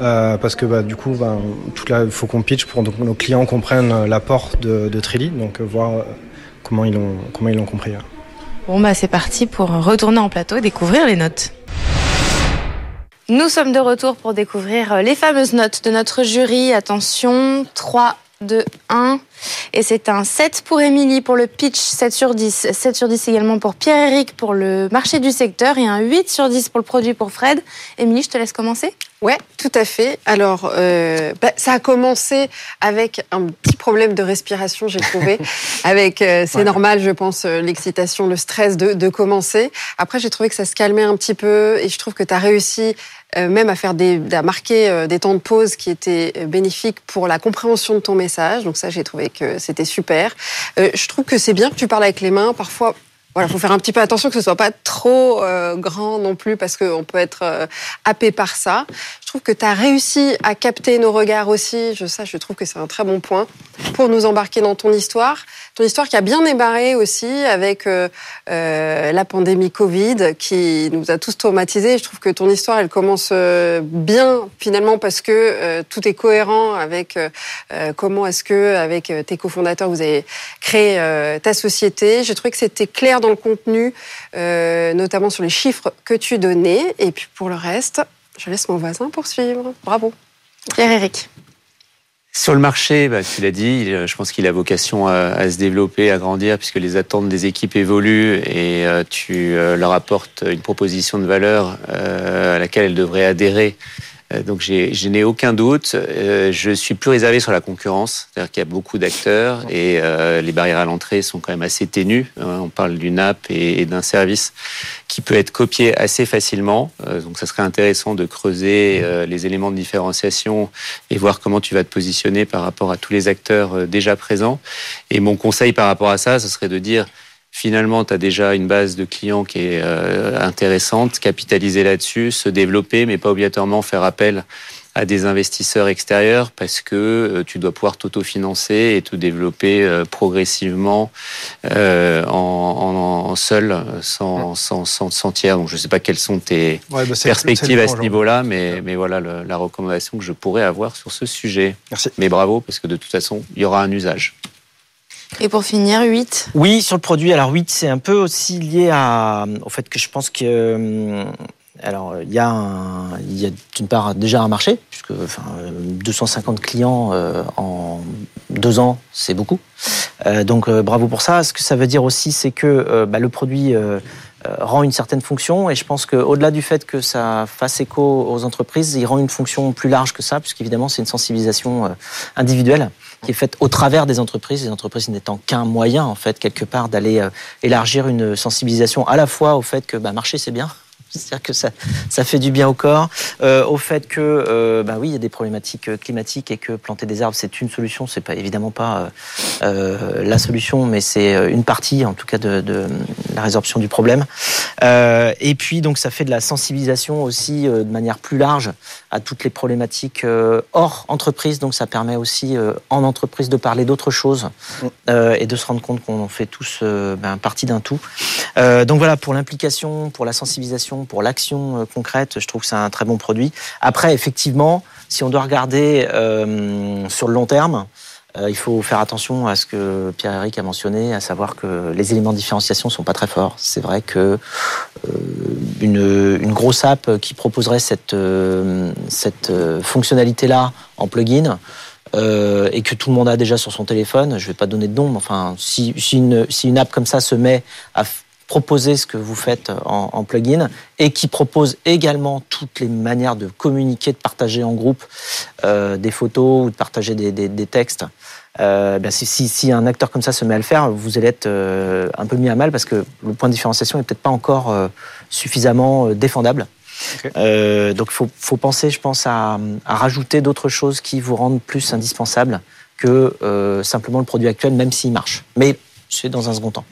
Euh, parce que bah, du coup, bah, il faut qu'on pitch pour que nos clients comprennent l'apport de, de Trilly, donc euh, voir euh, comment ils l'ont comment ils l'ont compris. Bon bah c'est parti pour retourner en plateau et découvrir les notes. Nous sommes de retour pour découvrir les fameuses notes de notre jury. Attention, 3, 2, 1. Et c'est un 7 pour Émilie pour le pitch, 7 sur 10. 7 sur 10 également pour Pierre-Éric pour le marché du secteur et un 8 sur 10 pour le produit pour Fred. Émilie, je te laisse commencer. Ouais, tout à fait. Alors, euh, bah, ça a commencé avec un petit problème de respiration, j'ai trouvé. [LAUGHS] avec, euh, c'est normal, je pense, euh, l'excitation, le stress de, de commencer. Après, j'ai trouvé que ça se calmait un petit peu et je trouve que tu as réussi euh, même à faire des, à marquer des temps de pause qui étaient bénéfiques pour la compréhension de ton message. Donc ça, j'ai trouvé que c'était super. je trouve que c'est bien que tu parles avec les mains. Parfois, voilà, faut faire un petit peu attention que ce soit pas trop euh, grand non plus parce qu'on peut être euh, happé par ça. Trouve que tu as réussi à capter nos regards aussi. Je ça, je trouve que c'est un très bon point pour nous embarquer dans ton histoire. Ton histoire qui a bien débarré aussi avec euh, euh, la pandémie Covid qui nous a tous traumatisés. Je trouve que ton histoire, elle commence euh, bien finalement parce que tout est cohérent avec comment est-ce que avec tes cofondateurs vous avez créé ta société. J'ai trouvé que c'était clair dans le contenu, notamment sur les chiffres que tu donnais. Et puis pour le reste, je laisse mon voisin poursuivre. Bravo. Pierre-Éric. Sur le marché, bah, tu l'as dit, je pense qu'il a vocation à, se développer, à grandir, puisque les attentes des équipes évoluent et euh, tu euh, leur apportes une proposition de valeur euh, à laquelle elles devraient adhérer euh, donc je n'ai aucun doute. Euh, je suis plus réservé sur la concurrence, c'est-à-dire qu'il y a beaucoup d'acteurs et euh, les barrières à l'entrée sont quand même assez ténues. On parle d'une app et d'un qui peut être copié assez facilement. Donc ça serait intéressant de creuser les éléments de différenciation et voir comment tu vas te positionner par rapport à tous les acteurs déjà présents. Et mon conseil par rapport à ça, ce serait de dire finalement, tu as déjà une base de clients qui est euh, intéressante, capitaliser là-dessus, se développer, mais pas obligatoirement faire appel à des investisseurs extérieurs parce que euh, tu dois pouvoir t'autofinancer et te développer euh, progressivement en, seul, sans, sans, sans, tiers. Donc je ne sais pas quelles sont tes bah, perspectives à ce niveau-là, mais, mais voilà la recommandation que je pourrais avoir sur ce sujet. Merci. Mais bravo, parce que de toute façon, il y aura un usage. Et pour finir, 8 Oui, sur le produit. Alors 8, c'est un peu aussi lié à, au fait que je pense que... Euh, alors, il y a, d'une part déjà un marché, puisque enfin, 250 clients euh, en deux ans, c'est beaucoup. Euh, donc, bravo pour ça. Ce que ça veut dire aussi, c'est que bah, le produit rend une certaine fonction, et je pense qu'au-delà du fait que ça fasse écho aux entreprises, il rend une fonction plus large que ça, puisqu'évidemment, c'est une sensibilisation individuelle qui est faite au travers des entreprises, les entreprises n'étant qu'un moyen, en fait, quelque part, d'aller euh, élargir une sensibilisation à la fois au fait que bah, marcher, c'est bien, [LAUGHS] c'est-à-dire que ça, ça fait du bien au corps, euh, au fait que, euh, bah oui, il y a des problématiques euh, climatiques et que planter des arbres c'est une solution. C'est pas évidemment pas la solution, mais c'est une partie, en tout cas, de, de la résorption du problème. Euh, et puis donc ça fait de la sensibilisation aussi euh, de manière plus large à toutes les problématiques euh, hors entreprise. Donc ça permet aussi en entreprise de parler d'autres choses euh, et de se rendre compte qu'on fait tous ben, partie d'un tout. Donc voilà pour l'implication, pour la sensibilisation, pour l'action concrète, je trouve que c'est un très bon produit. Après effectivement, si on doit regarder euh, sur le long terme. Euh, il faut faire attention à ce que Pierre-Éric a mentionné, à savoir que les éléments de différenciation sont pas très forts. C'est vrai que euh, une, une grosse app qui proposerait cette, euh, cette euh, fonctionnalité-là en plugin et que tout le monde a déjà sur son téléphone, je vais pas donner de nom, mais enfin, si, si, une, si une app comme ça se met à proposer ce que vous faites en, en plugin et qui propose également toutes les manières de communiquer, de partager en groupe euh, des photos ou de partager des, des, des textes. Euh, ben si, si, si un acteur comme ça se met à le faire, vous allez être euh, un peu mis à mal parce que le point de différenciation est peut-être pas encore euh, suffisamment euh, défendable. Euh, donc il faut, faut penser, je pense, à, à rajouter d'autres choses qui vous rendent plus indispensable que euh, simplement le produit actuel, même s'il marche. Mais c'est dans un second temps.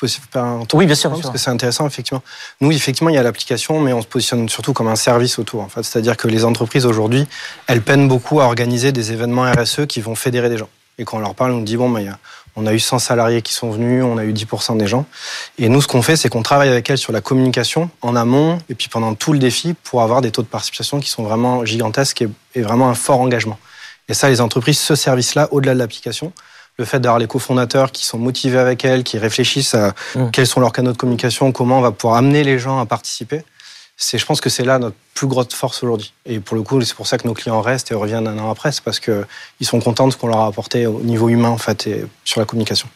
Je peux aussi faire un tour Oui, bien sûr, bien parce sûr. que c'est intéressant, effectivement. Nous, effectivement, il y a l'application, mais on se positionne surtout comme un service autour. En fait. C'est-à-dire que les entreprises, aujourd'hui, elles peinent beaucoup à organiser des événements RSE qui vont fédérer des gens. Et quand on leur parle, on dit, bon, ben, y a- on a eu 100 salariés qui sont venus, on a eu 10% des gens. Et nous, ce qu'on fait, c'est qu'on travaille avec elles sur la communication en amont et puis pendant tout le défi pour avoir des taux de participation qui sont vraiment gigantesques et, et vraiment un fort engagement. Et ça, les entreprises, ce service-là, au-delà de l'application, le fait d'avoir les cofondateurs qui sont motivés avec elles, qui réfléchissent à Mm. quels sont leurs canaux de communication, comment on va pouvoir amener les gens à participer, c'est, je pense que c'est là notre plus grosse force aujourd'hui. Et pour le coup, c'est pour ça que nos clients restent et reviennent un an après, c'est parce qu'ils sont contents de ce qu'on leur a apporté au niveau humain, en fait, et sur la communication.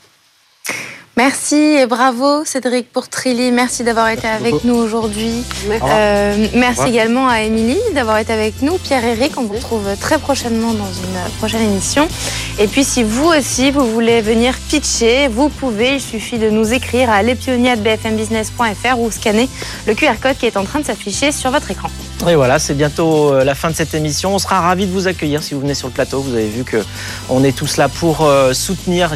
Merci et bravo Cédric pour Trilly. Merci d'avoir été avec beaucoup. nous aujourd'hui. Merci. Euh, merci également à Émilie d'avoir été avec nous. Pierre-Éric, on vous retrouve très prochainement dans une prochaine émission. Et puis si vous aussi, vous voulez venir pitcher, vous pouvez. Il suffit de nous écrire à lespionniers@bfmbusiness.fr ou scanner le QR code qui est en train de s'afficher sur votre écran. Et voilà, c'est bientôt euh, la fin de cette émission. On sera ravis de vous accueillir si vous venez sur le plateau. Vous avez vu que on est tous là pour euh, soutenir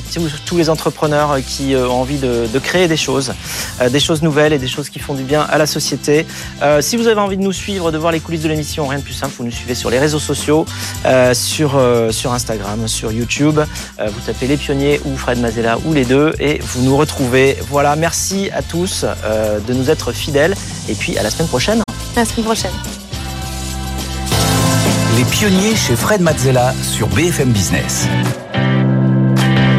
tous- les entrepreneurs qui ont envie de, de créer des choses, euh, des choses nouvelles et des choses qui font du bien à la société. Euh, si vous avez envie de nous suivre, de voir les coulisses de l'émission, rien de plus simple, vous nous suivez sur les réseaux sociaux, euh, sur, euh, sur Instagram, sur YouTube. Euh, vous tapez les pionniers ou Fred Mazella ou les deux et vous nous retrouvez. Voilà, merci à tous euh, de nous être fidèles et puis à la semaine prochaine. À la semaine prochaine. Les pionniers chez Fred Mazzella sur BFM Business.